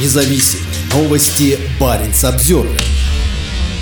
независим. Новости Баренц Обзервер.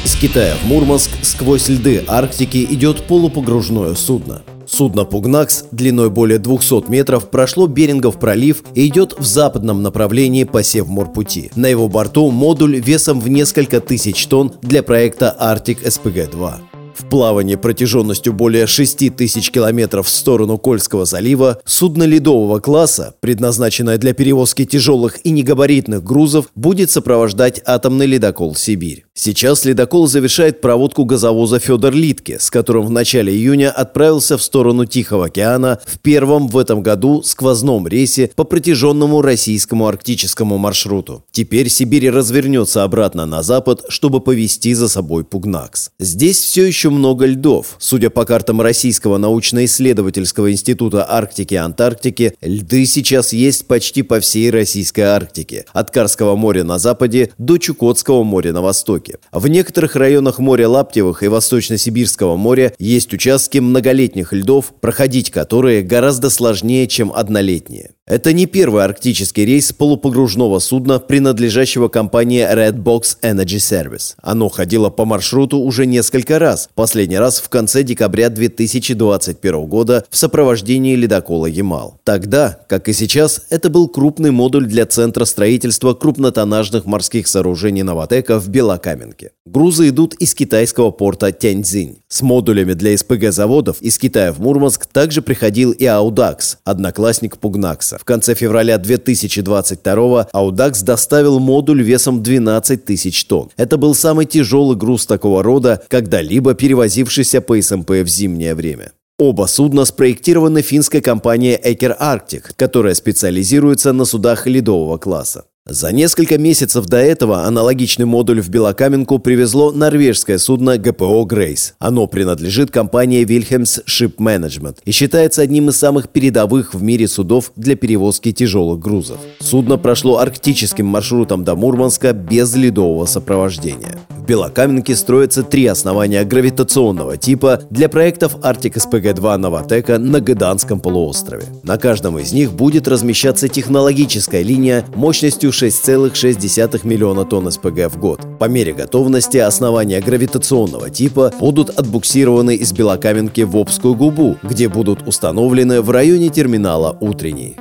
Из Китая в Мурманск сквозь льды Арктики идет полупогружное судно. Судно «Пугнакс» длиной более 200 метров прошло Берингов пролив и идет в западном направлении по Севморпути. На его борту модуль весом в несколько тысяч тонн для проекта «Арктик СПГ-2». В плавании протяженностью более 6 тысяч километров в сторону Кольского залива судно ледового класса, предназначенное для перевозки тяжелых и негабаритных грузов, будет сопровождать атомный ледокол «Сибирь». Сейчас ледокол завершает проводку газовоза Федор Литке, с которым в начале июня отправился в сторону Тихого океана в первом в этом году сквозном рейсе по протяженному российскому арктическому маршруту. Теперь Сибирь развернется обратно на запад, чтобы повести за собой Пугнакс. Здесь все еще много льдов. Судя по картам Российского научно-исследовательского института Арктики и Антарктики, льды сейчас есть почти по всей российской Арктике. От Карского моря на западе до Чукотского моря на востоке. В некоторых районах моря Лаптевых и Восточно-Сибирского моря есть участки многолетних льдов, проходить которые гораздо сложнее, чем однолетние. Это не первый арктический рейс полупогружного судна, принадлежащего компании Redbox Energy Service. Оно ходило по маршруту уже несколько раз, последний раз в конце декабря 2021 года в сопровождении ледокола «Ямал». Тогда, как и сейчас, это был крупный модуль для Центра строительства крупнотоннажных морских сооружений «Новотека» в Белокаменке. Грузы идут из китайского порта Тяньцзинь. С модулями для СПГ-заводов из Китая в Мурманск также приходил и Аудакс, одноклассник Пугнакса. В конце февраля 2022 Audax доставил модуль весом 12 тысяч тонн. Это был самый тяжелый груз такого рода, когда-либо перевозившийся по СМП в зимнее время. Оба судна спроектированы финской компанией Eker Arctic, которая специализируется на судах ледового класса. За несколько месяцев до этого аналогичный модуль в Белокаменку привезло норвежское судно ГПО «Грейс». Оно принадлежит компании Wilhelms Ship Management и считается одним из самых передовых в мире судов для перевозки тяжелых грузов. Судно прошло арктическим маршрутом до Мурманска без ледового сопровождения. В Белокаменке строятся три основания гравитационного типа для проектов Arctic SPG-2 Новотека на Гыданском полуострове. На каждом из них будет размещаться технологическая линия мощностью 6,6 миллиона тонн СПГ в год. По мере готовности основания гравитационного типа будут отбуксированы из Белокаменки в Обскую губу, где будут установлены в районе терминала «Утренний».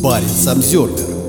Парень Самсервер